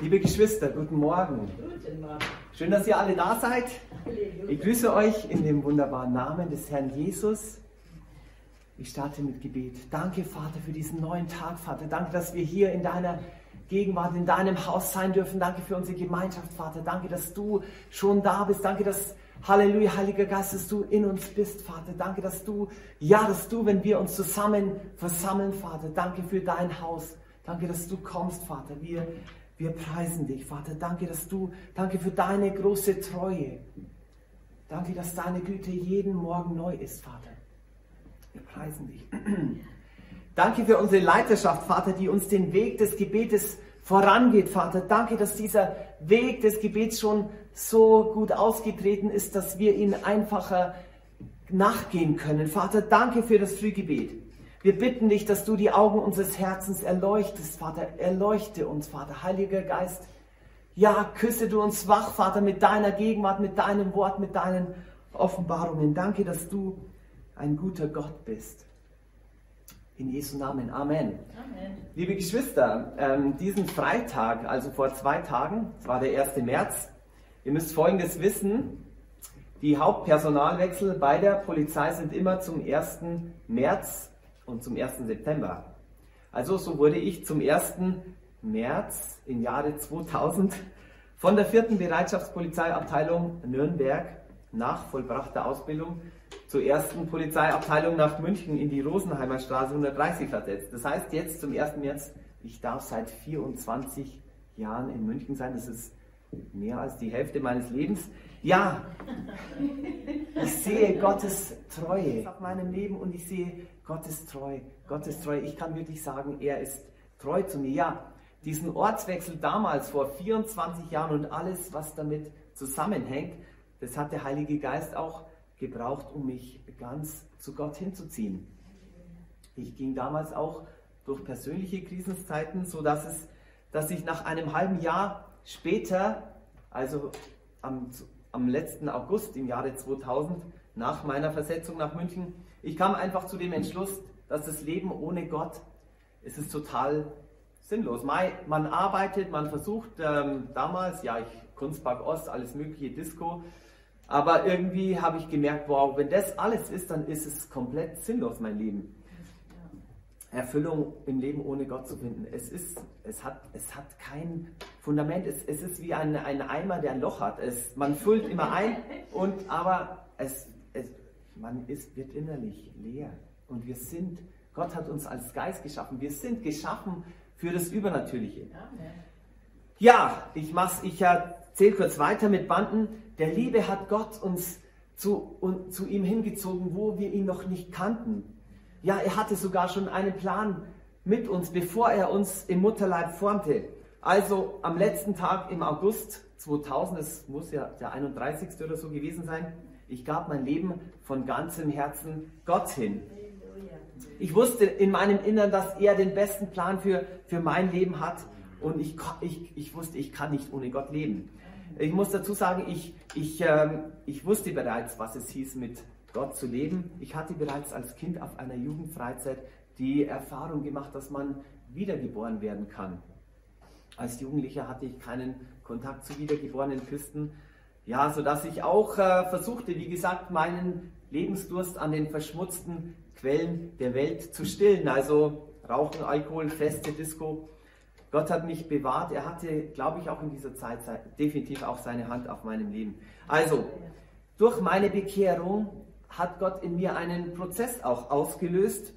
Liebe Geschwister, guten Morgen. Schön, dass ihr alle da seid. Ich grüße euch in dem wunderbaren Namen des Herrn Jesus. Ich starte mit Gebet. Danke, Vater, für diesen neuen Tag, Vater. Danke, dass wir hier in deiner Gegenwart, in deinem Haus sein dürfen. Danke für unsere Gemeinschaft, Vater. Danke, dass du schon da bist. Danke, dass, Halleluja, Heiliger Geist, dass du in uns bist, Vater. Danke, dass du, ja, dass du, wenn wir uns zusammen versammeln, Vater. Danke für dein Haus. Danke, dass du kommst, Vater. Wir, wir preisen dich, Vater. Danke, dass du, danke für deine große Treue. Danke, dass deine Güte jeden Morgen neu ist, Vater. Wir preisen dich. Danke für unsere Leiterschaft, Vater, die uns den Weg des Gebetes vorangeht, Vater. Danke, dass dieser Weg des Gebets schon so gut ausgetreten ist, dass wir ihn einfacher nachgehen können. Vater, danke für das Frühgebet. Wir bitten dich, dass du die Augen unseres Herzens erleuchtest, Vater. Erleuchte uns, Vater. Heiliger Geist, ja, küsse du uns wach, Vater, mit deiner Gegenwart, mit deinem Wort, mit deinen Offenbarungen. Danke, dass du ein guter Gott bist. In Jesu Namen. Amen. Amen. Liebe Geschwister, ähm, diesen Freitag, also vor zwei Tagen, es war der 1. März, ihr müsst Folgendes wissen. Die Hauptpersonalwechsel bei der Polizei sind immer zum 1. März und zum 1. September. Also so wurde ich zum 1. März im Jahre 2000 von der 4. Bereitschaftspolizeiabteilung Nürnberg nach vollbrachter Ausbildung zur ersten Polizeiabteilung nach München in die Rosenheimer Straße 130 versetzt. Das heißt jetzt zum 1. März, ich darf seit 24 Jahren in München sein. Das ist mehr als die Hälfte meines Lebens. Ja, ich sehe Gottes Treue auf meinem Leben und ich sehe Gottes Treue. Gottes Treue. Ich kann wirklich sagen, er ist treu zu mir. Ja, diesen Ortswechsel damals vor 24 Jahren und alles, was damit zusammenhängt, das hat der Heilige Geist auch gebraucht, um mich ganz zu Gott hinzuziehen. Ich ging damals auch durch persönliche Krisenzeiten, so dass es, dass ich nach einem halben Jahr später, also am, am letzten August im Jahre 2000, nach meiner Versetzung nach München, ich kam einfach zu dem Entschluss, dass das Leben ohne Gott, es ist total sinnlos. Man arbeitet, man versucht ähm, damals, ja, ich Kunstpark Ost, alles mögliche, Disco, aber irgendwie habe ich gemerkt, wow, wenn das alles ist, dann ist es komplett sinnlos, mein Leben. Erfüllung im Leben ohne Gott zu finden. Es, ist, es, hat, es hat kein Fundament. Es, es ist wie ein, ein Eimer, der ein Loch hat. Es, man füllt immer ein, und, aber es, es, man ist, wird innerlich leer. Und wir sind, Gott hat uns als Geist geschaffen. Wir sind geschaffen für das Übernatürliche. Ja, ich, ich erzähle kurz weiter mit Banden. Der Liebe hat Gott uns zu, und, zu ihm hingezogen, wo wir ihn noch nicht kannten. Ja, er hatte sogar schon einen Plan mit uns, bevor er uns im Mutterleib formte. Also am letzten Tag im August 2000, es muss ja der 31. oder so gewesen sein, ich gab mein Leben von ganzem Herzen Gott hin. Ich wusste in meinem Innern, dass er den besten Plan für, für mein Leben hat und ich, ich, ich wusste, ich kann nicht ohne Gott leben. Ich muss dazu sagen, ich, ich, ähm, ich wusste bereits, was es hieß, mit Gott zu leben. Ich hatte bereits als Kind auf einer Jugendfreizeit die Erfahrung gemacht, dass man wiedergeboren werden kann. Als Jugendlicher hatte ich keinen Kontakt zu wiedergeborenen Christen. Ja, sodass ich auch äh, versuchte, wie gesagt, meinen Lebensdurst an den verschmutzten Quellen der Welt zu stillen. Also Rauchen, Alkohol, Feste, Disco. Gott hat mich bewahrt. Er hatte, glaube ich, auch in dieser Zeit definitiv auch seine Hand auf meinem Leben. Also, durch meine Bekehrung hat Gott in mir einen Prozess auch ausgelöst,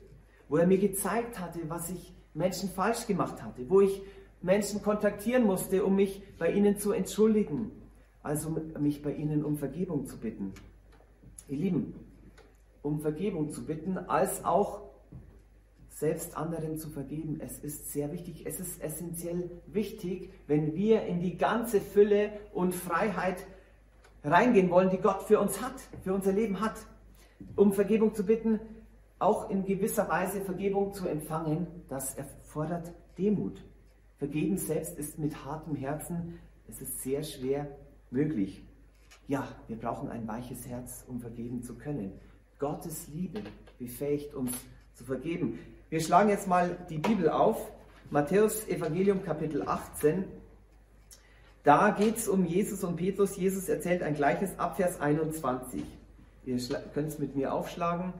wo er mir gezeigt hatte, was ich Menschen falsch gemacht hatte, wo ich Menschen kontaktieren musste, um mich bei ihnen zu entschuldigen, also mich bei ihnen um Vergebung zu bitten. Ihr Lieben, um Vergebung zu bitten, als auch selbst anderen zu vergeben. Es ist sehr wichtig, es ist essentiell wichtig, wenn wir in die ganze Fülle und Freiheit reingehen wollen, die Gott für uns hat, für unser Leben hat. Um Vergebung zu bitten, auch in gewisser Weise Vergebung zu empfangen, das erfordert Demut. Vergeben selbst ist mit hartem Herzen, es ist sehr schwer möglich. Ja, wir brauchen ein weiches Herz, um vergeben zu können. Gottes Liebe befähigt uns zu vergeben. Wir schlagen jetzt mal die Bibel auf. Matthäus Evangelium Kapitel 18. Da geht es um Jesus und Petrus. Jesus erzählt ein gleiches ab Vers 21. Ihr könnt es mit mir aufschlagen.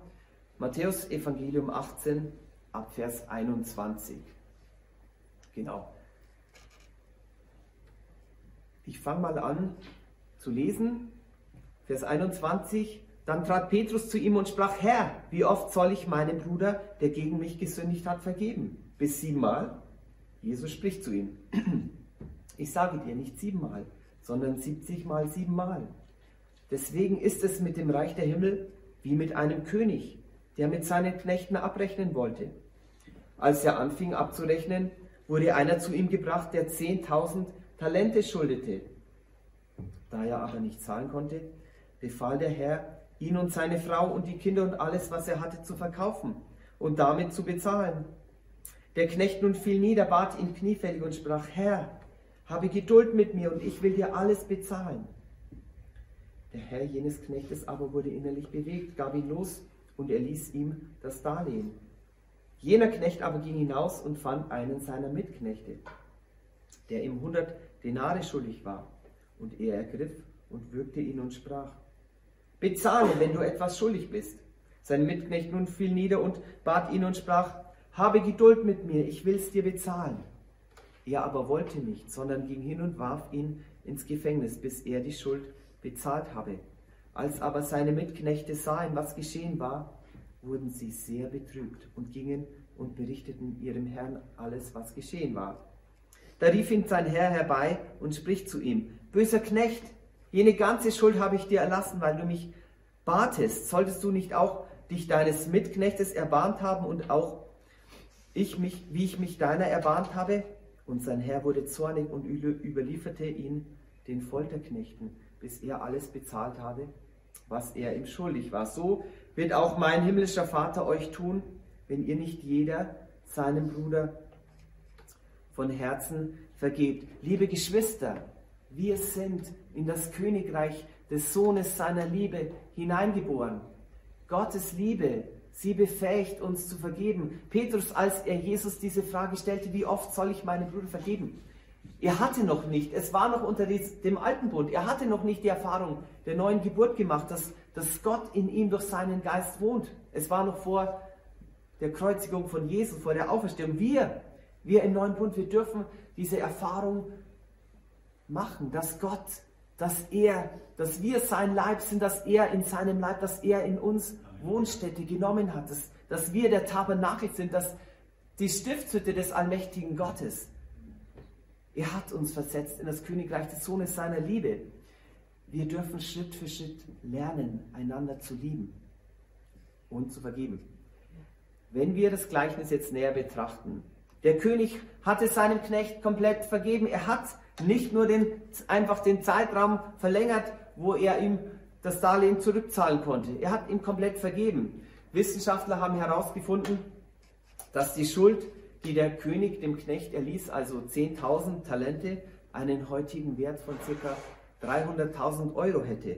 Matthäus Evangelium 18 ab Vers 21. Genau. Ich fange mal an zu lesen. Vers 21. Dann trat Petrus zu ihm und sprach, Herr, wie oft soll ich meinem Bruder, der gegen mich gesündigt hat, vergeben? Bis siebenmal? Jesus spricht zu ihm. Ich sage dir nicht siebenmal, sondern siebzigmal siebenmal. Deswegen ist es mit dem Reich der Himmel wie mit einem König, der mit seinen Knechten abrechnen wollte. Als er anfing abzurechnen, wurde einer zu ihm gebracht, der zehntausend Talente schuldete. Da er aber nicht zahlen konnte, befahl der Herr, ihn und seine Frau und die Kinder und alles, was er hatte, zu verkaufen und damit zu bezahlen. Der Knecht nun fiel nieder, bat ihn kniefällig und sprach, Herr, habe Geduld mit mir und ich will dir alles bezahlen. Der Herr jenes Knechtes aber wurde innerlich bewegt, gab ihn los und er ließ ihm das Darlehen. Jener Knecht aber ging hinaus und fand einen seiner Mitknechte, der ihm hundert Denare schuldig war. Und er ergriff und würgte ihn und sprach, bezahle, wenn du etwas schuldig bist. Sein Mitknecht nun fiel nieder und bat ihn und sprach, habe Geduld mit mir, ich will's dir bezahlen. Er aber wollte nicht, sondern ging hin und warf ihn ins Gefängnis, bis er die Schuld bezahlt habe. Als aber seine Mitknechte sahen, was geschehen war, wurden sie sehr betrübt und gingen und berichteten ihrem Herrn alles, was geschehen war. Da rief ihn sein Herr herbei und spricht zu ihm, böser Knecht, jene ganze Schuld habe ich dir erlassen, weil du mich batest. Solltest du nicht auch dich deines Mitknechtes erbarmt haben und auch ich mich, wie ich mich deiner erbarmt habe? Und sein Herr wurde zornig und überlieferte ihn den Folterknechten bis er alles bezahlt habe, was er ihm schuldig war. So wird auch mein himmlischer Vater euch tun, wenn ihr nicht jeder seinem Bruder von Herzen vergebt. Liebe Geschwister, wir sind in das Königreich des Sohnes seiner Liebe hineingeboren. Gottes Liebe, sie befähigt uns zu vergeben. Petrus, als er Jesus diese Frage stellte, wie oft soll ich meinem Bruder vergeben? Er hatte noch nicht, es war noch unter dem alten Bund, er hatte noch nicht die Erfahrung der neuen Geburt gemacht, dass, dass Gott in ihm durch seinen Geist wohnt. Es war noch vor der Kreuzigung von Jesus, vor der Auferstehung. Wir, wir im neuen Bund, wir dürfen diese Erfahrung machen, dass Gott, dass er, dass wir sein Leib sind, dass er in seinem Leib, dass er in uns Wohnstätte genommen hat, dass, dass wir der Tabernakel sind, dass die Stiftshütte des allmächtigen Gottes er hat uns versetzt in das Königreich des Sohnes seiner Liebe. Wir dürfen Schritt für Schritt lernen, einander zu lieben und zu vergeben. Wenn wir das Gleichnis jetzt näher betrachten, der König hatte seinem Knecht komplett vergeben. Er hat nicht nur den, einfach den Zeitraum verlängert, wo er ihm das Darlehen zurückzahlen konnte. Er hat ihm komplett vergeben. Wissenschaftler haben herausgefunden, dass die Schuld die der König dem Knecht erließ, also 10.000 Talente, einen heutigen Wert von ca. 300.000 Euro hätte.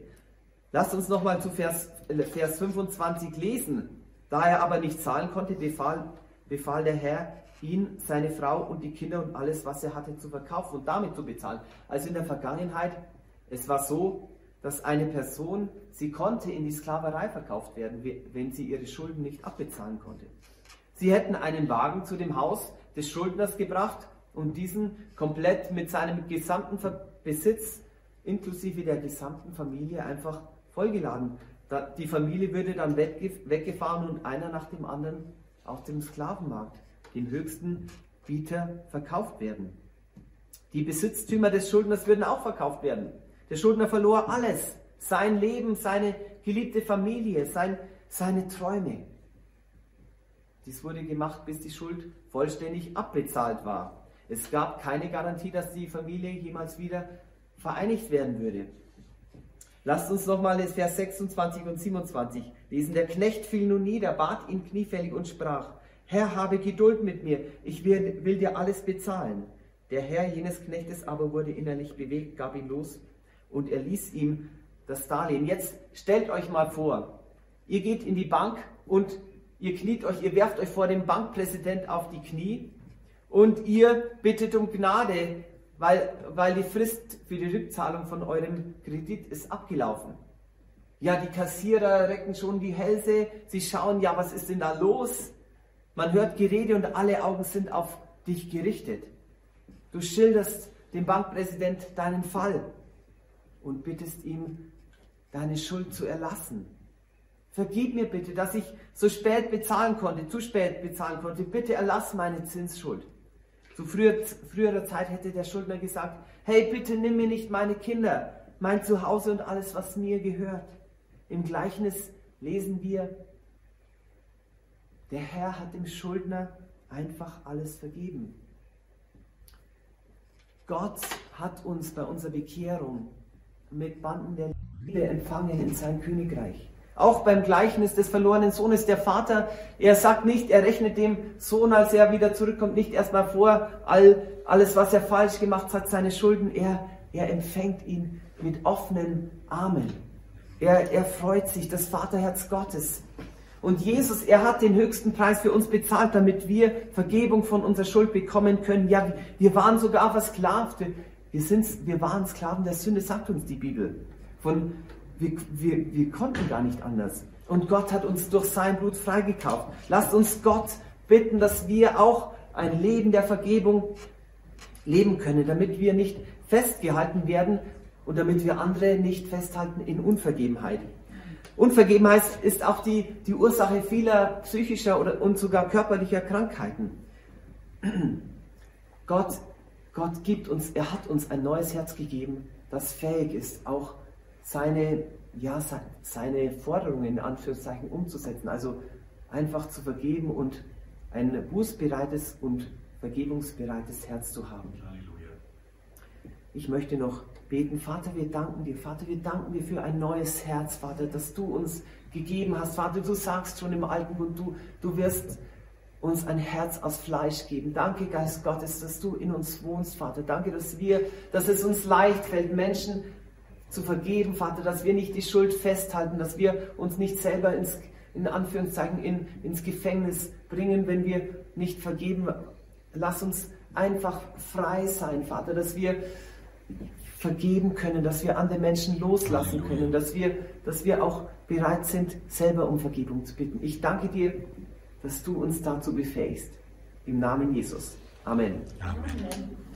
Lasst uns nochmal zu Vers, äh, Vers 25 lesen. Da er aber nicht zahlen konnte, befahl, befahl der Herr, ihn, seine Frau und die Kinder und alles, was er hatte, zu verkaufen und damit zu bezahlen. Also in der Vergangenheit, es war so, dass eine Person, sie konnte in die Sklaverei verkauft werden, wenn sie ihre Schulden nicht abbezahlen konnte. Sie hätten einen Wagen zu dem Haus des Schuldners gebracht und diesen komplett mit seinem gesamten Besitz inklusive der gesamten Familie einfach vollgeladen. Die Familie würde dann weggefahren und einer nach dem anderen auf dem Sklavenmarkt, dem höchsten Bieter, verkauft werden. Die Besitztümer des Schuldners würden auch verkauft werden. Der Schuldner verlor alles, sein Leben, seine geliebte Familie, sein, seine Träume. Dies wurde gemacht, bis die Schuld vollständig abbezahlt war. Es gab keine Garantie, dass die Familie jemals wieder vereinigt werden würde. Lasst uns nochmal Vers 26 und 27 lesen. Der Knecht fiel nun nieder, bat ihn kniefällig und sprach, Herr, habe Geduld mit mir, ich will, will dir alles bezahlen. Der Herr jenes Knechtes aber wurde innerlich bewegt, gab ihn los und er ließ ihm das Darlehen. Jetzt stellt euch mal vor, ihr geht in die Bank und ihr kniet euch, ihr werft euch vor dem Bankpräsident auf die Knie und ihr bittet um Gnade, weil, weil die Frist für die Rückzahlung von eurem Kredit ist abgelaufen. Ja, die Kassierer recken schon die Hälse, sie schauen, ja, was ist denn da los? Man hört Gerede und alle Augen sind auf dich gerichtet. Du schilderst dem Bankpräsident deinen Fall und bittest ihm, deine Schuld zu erlassen. Vergib mir bitte, dass ich so spät bezahlen konnte, zu spät bezahlen konnte. Bitte erlass meine Zinsschuld. Zu früher, früherer Zeit hätte der Schuldner gesagt, hey, bitte nimm mir nicht meine Kinder, mein Zuhause und alles, was mir gehört. Im Gleichnis lesen wir, der Herr hat dem Schuldner einfach alles vergeben. Gott hat uns bei unserer Bekehrung mit Banden der Liebe empfangen in sein Königreich. Auch beim Gleichnis des verlorenen Sohnes, der Vater, er sagt nicht, er rechnet dem Sohn, als er wieder zurückkommt, nicht erstmal vor, all, alles, was er falsch gemacht hat, seine Schulden. Er, er empfängt ihn mit offenen Armen. Er, er freut sich, das Vaterherz Gottes. Und Jesus, er hat den höchsten Preis für uns bezahlt, damit wir Vergebung von unserer Schuld bekommen können. Ja, wir waren sogar versklavt. Wir, sind, wir waren Sklaven der Sünde, sagt uns die Bibel. Von, wir, wir, wir konnten gar nicht anders. Und Gott hat uns durch sein Blut freigekauft. Lasst uns Gott bitten, dass wir auch ein Leben der Vergebung leben können, damit wir nicht festgehalten werden und damit wir andere nicht festhalten in Unvergebenheit. Unvergebenheit ist auch die, die Ursache vieler psychischer oder, und sogar körperlicher Krankheiten. Gott, Gott gibt uns, er hat uns ein neues Herz gegeben, das fähig ist, auch seine, ja, seine Forderungen in Anführungszeichen umzusetzen. Also einfach zu vergeben und ein bußbereites und vergebungsbereites Herz zu haben. Ich möchte noch beten. Vater, wir danken dir. Vater, wir danken dir für ein neues Herz, Vater, das du uns gegeben hast. Vater, du sagst schon im Alten Bund, du, du wirst uns ein Herz aus Fleisch geben. Danke, Geist Gottes, dass du in uns wohnst, Vater. Danke, dass wir, dass es uns leicht fällt, Menschen zu vergeben, Vater, dass wir nicht die Schuld festhalten, dass wir uns nicht selber ins, in Anführungszeichen in, ins Gefängnis bringen, wenn wir nicht vergeben. Lass uns einfach frei sein, Vater, dass wir vergeben können, dass wir andere Menschen loslassen können, dass wir, dass wir auch bereit sind, selber um Vergebung zu bitten. Ich danke dir, dass du uns dazu befähigst. Im Namen Jesus. Amen. Amen.